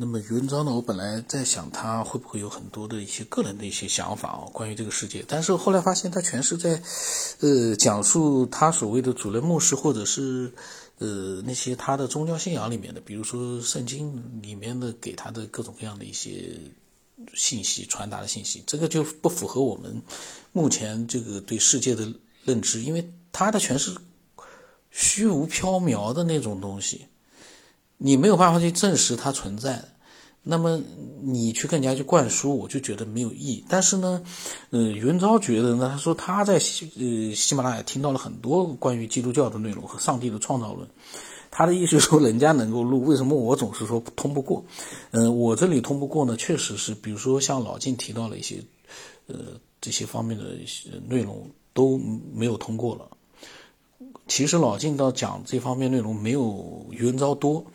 那么余文昭呢？我本来在想他会不会有很多的一些个人的一些想法哦，关于这个世界。但是后来发现他全是在，呃，讲述他所谓的主人牧师或者是，呃，那些他的宗教信仰里面的，比如说圣经里面的给他的各种各样的一些信息传达的信息，这个就不符合我们目前这个对世界的认知，因为他的全是虚无缥缈的那种东西。你没有办法去证实它存在，那么你去更加去灌输，我就觉得没有意义。但是呢，呃，云昭觉得呢，他说他在喜呃喜马拉雅听到了很多关于基督教的内容和上帝的创造论，他的意思说人家能够录，为什么我总是说通不过？嗯，我这里通不过呢，确实是，比如说像老晋提到了一些，呃，这些方面的一些内容都没有通过了。其实老晋到讲这方面内容没有余文昭多，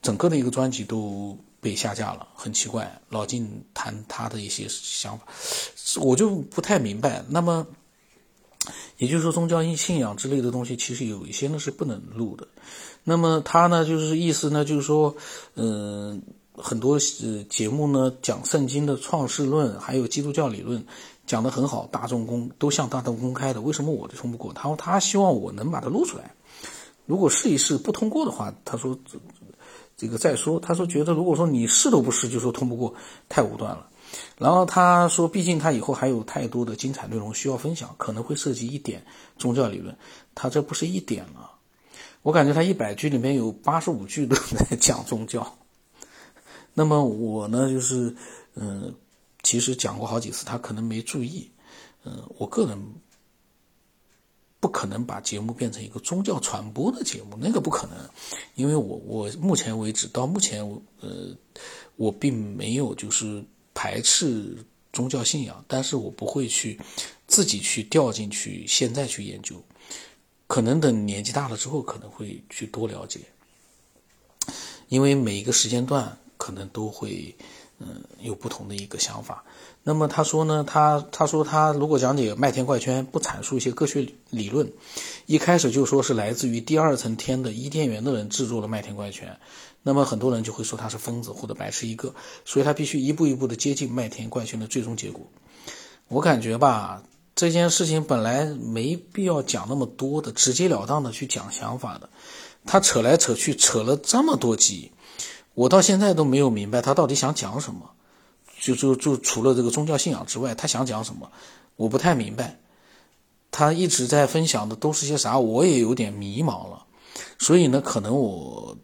整个的一个专辑都被下架了，很奇怪。老晋谈他的一些想法，我就不太明白。那么，也就是说宗教信仰之类的东西，其实有一些呢是不能录的。那么他呢就是意思呢就是说，嗯，很多呃节目呢讲圣经的创世论，还有基督教理论。讲得很好，大众公都向大众公开的，为什么我就通不过？他说他希望我能把它录出来，如果试一试不通过的话，他说这个再说。他说觉得如果说你试都不试就说通不过，太武断了。然后他说，毕竟他以后还有太多的精彩内容需要分享，可能会涉及一点宗教理论。他这不是一点了，我感觉他一百句里面有八十五句都在讲宗教。那么我呢，就是嗯。其实讲过好几次，他可能没注意。嗯，我个人不可能把节目变成一个宗教传播的节目，那个不可能。因为我我目前为止到目前，呃，我并没有就是排斥宗教信仰，但是我不会去自己去掉进去，现在去研究。可能等年纪大了之后，可能会去多了解。因为每一个时间段可能都会。嗯，有不同的一个想法。那么他说呢，他他说他如果讲解麦田怪圈，不阐述一些科学理论，一开始就说是来自于第二层天的伊甸园的人制作了麦田怪圈，那么很多人就会说他是疯子或者白痴一个，所以他必须一步一步的接近麦田怪圈的最终结果。我感觉吧，这件事情本来没必要讲那么多的，直截了当的去讲想法的，他扯来扯去扯了这么多集。我到现在都没有明白他到底想讲什么，就就就除了这个宗教信仰之外，他想讲什么，我不太明白。他一直在分享的都是些啥，我也有点迷茫了。所以呢，可能我，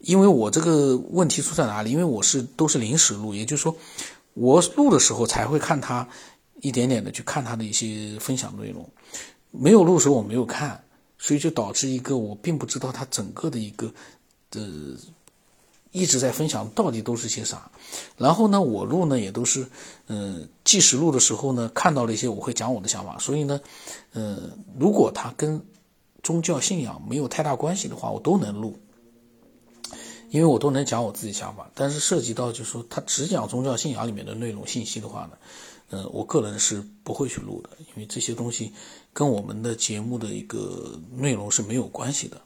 因为我这个问题出在哪里？因为我是都是临时录，也就是说，我录的时候才会看他一点点的去看他的一些分享内容，没有录的时候我没有看，所以就导致一个我并不知道他整个的一个的。一直在分享到底都是些啥，然后呢，我录呢也都是，嗯，即使录的时候呢，看到了一些，我会讲我的想法。所以呢，嗯，如果它跟宗教信仰没有太大关系的话，我都能录，因为我都能讲我自己想法。但是涉及到就是说他只讲宗教信仰里面的内容信息的话呢，嗯，我个人是不会去录的，因为这些东西跟我们的节目的一个内容是没有关系的。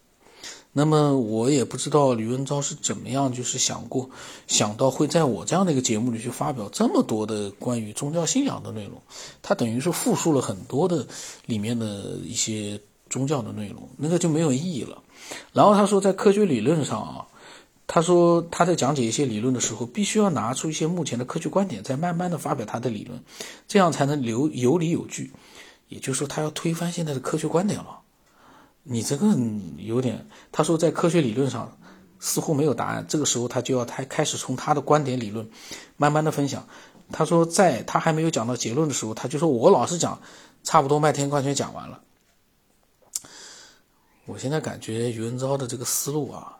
那么我也不知道吕文昭是怎么样，就是想过想到会在我这样的一个节目里去发表这么多的关于宗教信仰的内容，他等于是复述了很多的里面的一些宗教的内容，那个就没有意义了。然后他说，在科学理论上啊，他说他在讲解一些理论的时候，必须要拿出一些目前的科学观点，再慢慢的发表他的理论，这样才能留有理有据。也就是说，他要推翻现在的科学观点了。你这个有点，他说在科学理论上似乎没有答案，这个时候他就要他开始从他的观点理论慢慢的分享。他说在他还没有讲到结论的时候，他就说我老是讲，差不多麦田怪圈讲完了。我现在感觉余文昭的这个思路啊，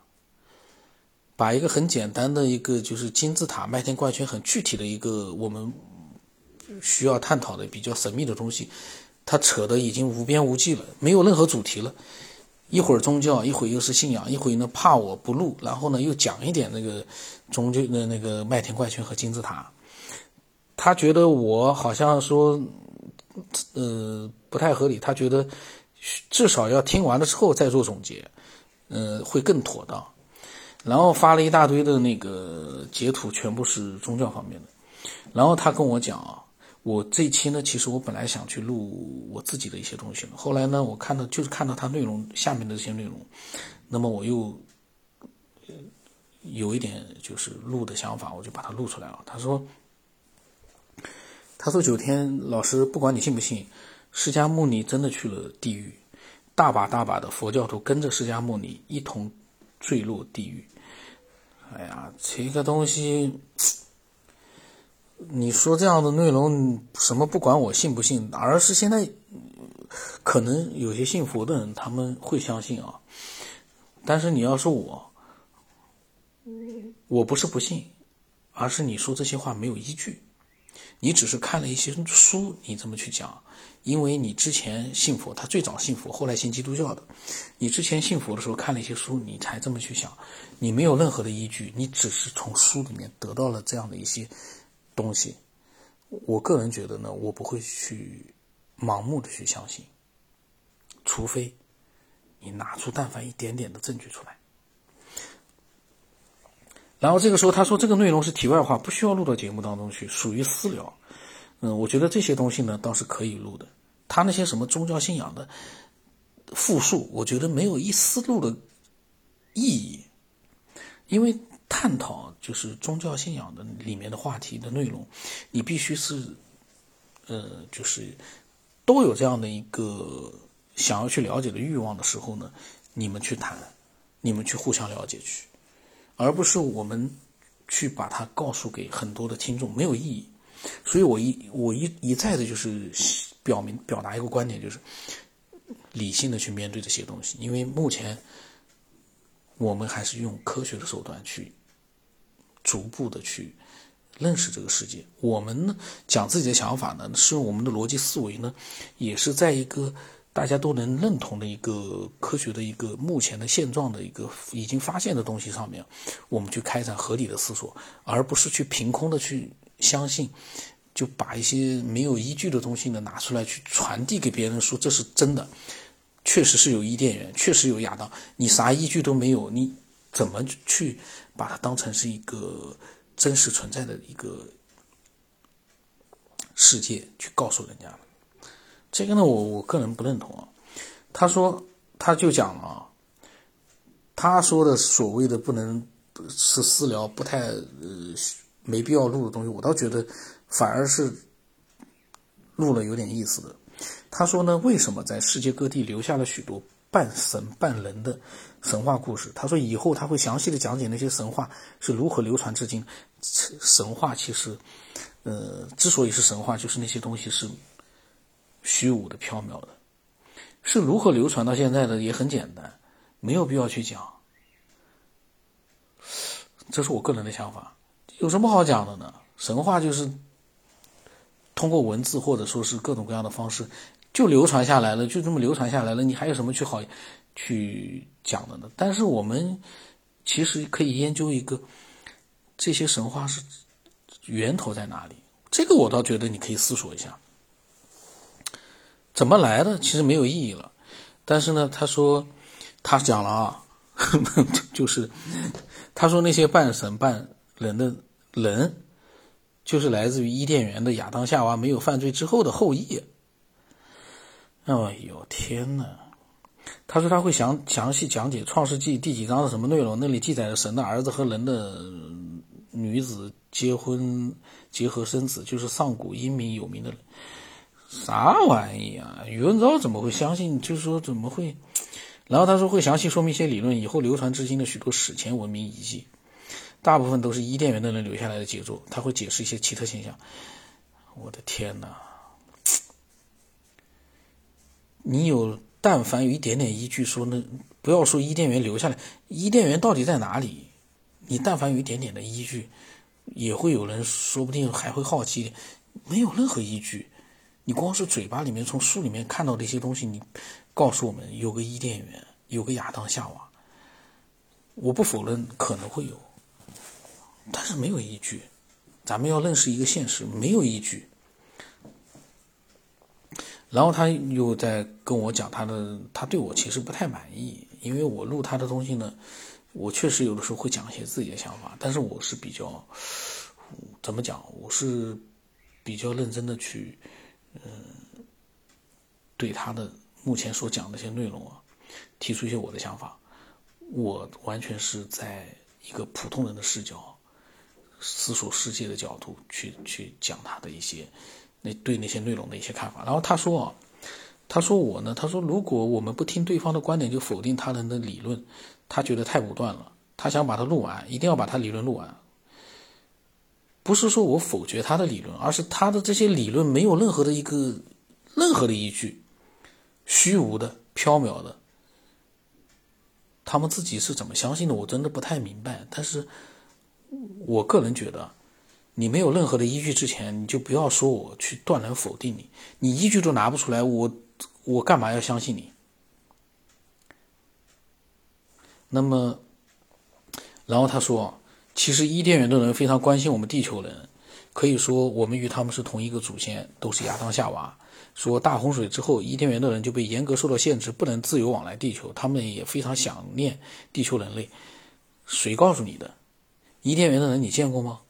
把一个很简单的一个就是金字塔麦田怪圈很具体的一个我们需要探讨的比较神秘的东西。他扯的已经无边无际了，没有任何主题了。一会儿宗教，一会儿又是信仰，一会儿呢怕我不录，然后呢又讲一点那个宗教的那个麦田怪圈和金字塔。他觉得我好像说，呃，不太合理。他觉得至少要听完了之后再做总结，呃，会更妥当。然后发了一大堆的那个截图全部是宗教方面的。然后他跟我讲啊，我这期呢，其实我本来想去录我自己的一些东西，后来呢，我看到就是看到他内容下面的这些内容，那么我又有一点就是录的想法，我就把它录出来了。他说，他说九天老师，不管你信不信，释迦牟尼真的去了地狱，大把大把的佛教徒跟着释迦牟尼一同坠落地狱。哎呀，这个东西。你说这样的内容，什么不管我信不信，而是现在可能有些信佛的人他们会相信啊。但是你要说我，我不是不信，而是你说这些话没有依据。你只是看了一些书，你这么去讲，因为你之前信佛，他最早信佛，后来信基督教的。你之前信佛的时候看了一些书，你才这么去想，你没有任何的依据，你只是从书里面得到了这样的一些。东西，我个人觉得呢，我不会去盲目的去相信，除非你拿出但凡一点点的证据出来。然后这个时候他说这个内容是题外话，不需要录到节目当中去，属于私聊。嗯，我觉得这些东西呢倒是可以录的。他那些什么宗教信仰的复述，我觉得没有一丝录的意义，因为。探讨就是宗教信仰的里面的话题的内容，你必须是，呃，就是都有这样的一个想要去了解的欲望的时候呢，你们去谈，你们去互相了解去，而不是我们去把它告诉给很多的听众，没有意义。所以我一我一一再的就是表明表达一个观点，就是理性的去面对这些东西，因为目前。我们还是用科学的手段去逐步的去认识这个世界。我们呢讲自己的想法呢，是我们的逻辑思维呢，也是在一个大家都能认同的一个科学的一个目前的现状的一个已经发现的东西上面，我们去开展合理的思索，而不是去凭空的去相信，就把一些没有依据的东西呢拿出来去传递给别人说这是真的。确实是有伊甸园，确实有亚当，你啥依据都没有，你怎么去把它当成是一个真实存在的一个世界去告诉人家？这个呢，我我个人不认同啊。他说，他就讲了啊，他说的所谓的不能是私聊，不太呃没必要录的东西，我倒觉得反而是录了有点意思的。他说呢，为什么在世界各地留下了许多半神半人的神话故事？他说以后他会详细的讲解那些神话是如何流传至今。神话其实，呃，之所以是神话，就是那些东西是虚无的、缥缈的，是如何流传到现在的也很简单，没有必要去讲。这是我个人的想法，有什么好讲的呢？神话就是通过文字或者说是各种各样的方式。就流传下来了，就这么流传下来了，你还有什么去好去讲的呢？但是我们其实可以研究一个这些神话是源头在哪里？这个我倒觉得你可以思索一下，怎么来的？其实没有意义了。但是呢，他说他讲了啊，就是他说那些半神半人的人，就是来自于伊甸园的亚当夏娃没有犯罪之后的后裔。哎呦天呐！他说他会详详细讲解《创世纪》第几章的什么内容，那里记载了神的儿子和人的女子结婚结合生子，就是上古英明有名的人。啥玩意啊？宇文昭怎么会相信？就是说怎么会？然后他说会详细说明一些理论，以后流传至今的许多史前文明遗迹，大部分都是伊甸园的人留下来的杰作。他会解释一些奇特现象。我的天呐！你有但凡有一点点依据说，那不要说伊甸园留下来，伊甸园到底在哪里？你但凡有一点点的依据，也会有人说不定还会好奇。没有任何依据，你光是嘴巴里面从书里面看到的一些东西，你告诉我们有个伊甸园，有个亚当夏娃，我不否认可能会有，但是没有依据。咱们要认识一个现实，没有依据。然后他又在跟我讲他的，他对我其实不太满意，因为我录他的东西呢，我确实有的时候会讲一些自己的想法，但是我是比较怎么讲？我是比较认真的去，嗯，对他的目前所讲的一些内容啊，提出一些我的想法。我完全是在一个普通人的视角，思索世界的角度去去讲他的一些那对那些内容的一些看法。然后他说啊，他说我呢，他说如果我们不听对方的观点就否定他人的理论，他觉得太武断了。他想把它录完，一定要把他理论录完。不是说我否决他的理论，而是他的这些理论没有任何的一个任何的依据，虚无的、缥缈的。他们自己是怎么相信的？我真的不太明白。但是，我个人觉得，你没有任何的依据之前，你就不要说我去断然否定你。你依据都拿不出来，我我干嘛要相信你？那么，然后他说，其实伊甸园的人非常关心我们地球人，可以说我们与他们是同一个祖先，都是亚当夏娃。说大洪水之后，伊甸园的人就被严格受到限制，不能自由往来地球。他们也非常想念地球人类。谁告诉你的？伊甸园的人你见过吗？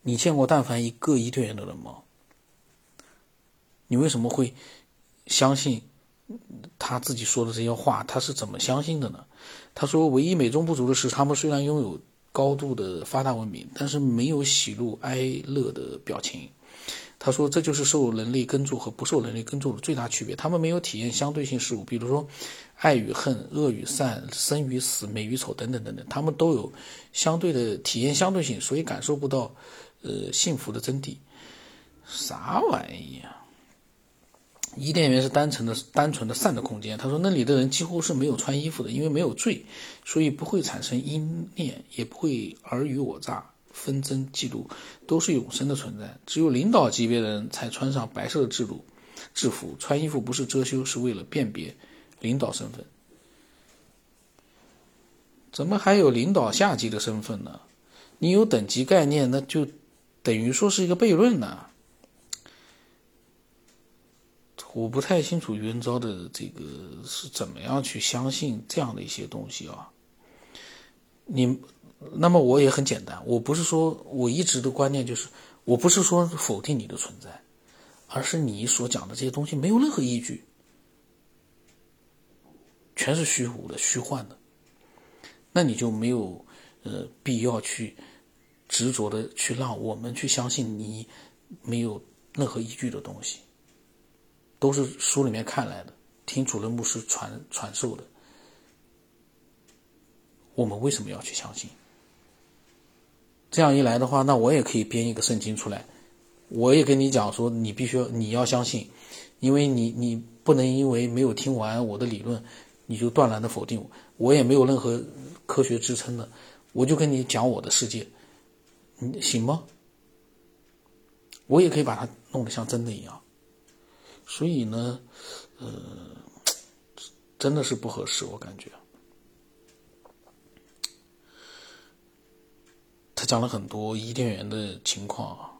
你见过但凡一个伊甸园的人吗？你为什么会相信他自己说的这些话？他是怎么相信的呢？他说，唯一美中不足的是，他们虽然拥有高度的发达文明，但是没有喜怒哀乐的表情。他说：“这就是受人类耕作和不受人类耕作的最大区别。他们没有体验相对性事物，比如说爱与恨、恶与善、生与死、美与丑等等等等。他们都有相对的体验相对性，所以感受不到呃幸福的真谛。啥玩意啊？伊甸园是单纯的、单纯的善的空间。他说那里的人几乎是没有穿衣服的，因为没有罪，所以不会产生阴念，也不会尔虞我诈。”纷争、嫉妒都是永生的存在。只有领导级别的人才穿上白色的制度制服，穿衣服不是遮羞，是为了辨别领导身份。怎么还有领导下级的身份呢？你有等级概念，那就等于说是一个悖论呢。我不太清楚元昭的这个是怎么样去相信这样的一些东西啊。你。那么我也很简单，我不是说我一直的观念就是，我不是说否定你的存在，而是你所讲的这些东西没有任何依据，全是虚无的、虚幻的，那你就没有呃必要去执着的去让我们去相信你没有任何依据的东西，都是书里面看来的，听主任牧师传传授的，我们为什么要去相信？这样一来的话，那我也可以编一个圣经出来，我也跟你讲说，你必须你要相信，因为你你不能因为没有听完我的理论，你就断然的否定我，我也没有任何科学支撑的，我就跟你讲我的世界，你行吗？我也可以把它弄得像真的一样，所以呢，呃，真的是不合适，我感觉。他讲了很多伊甸园的情况，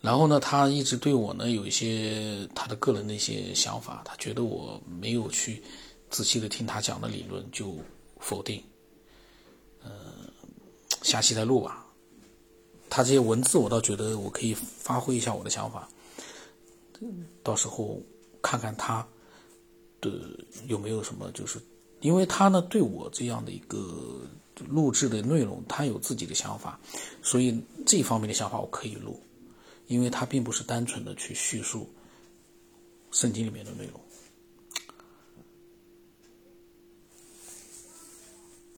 然后呢，他一直对我呢有一些他的个人的一些想法，他觉得我没有去仔细的听他讲的理论就否定，呃，下期再录吧。他这些文字我倒觉得我可以发挥一下我的想法，到时候看看他的有没有什么，就是因为他呢对我这样的一个。录制的内容，他有自己的想法，所以这方面的想法我可以录，因为他并不是单纯的去叙述圣经里面的内容。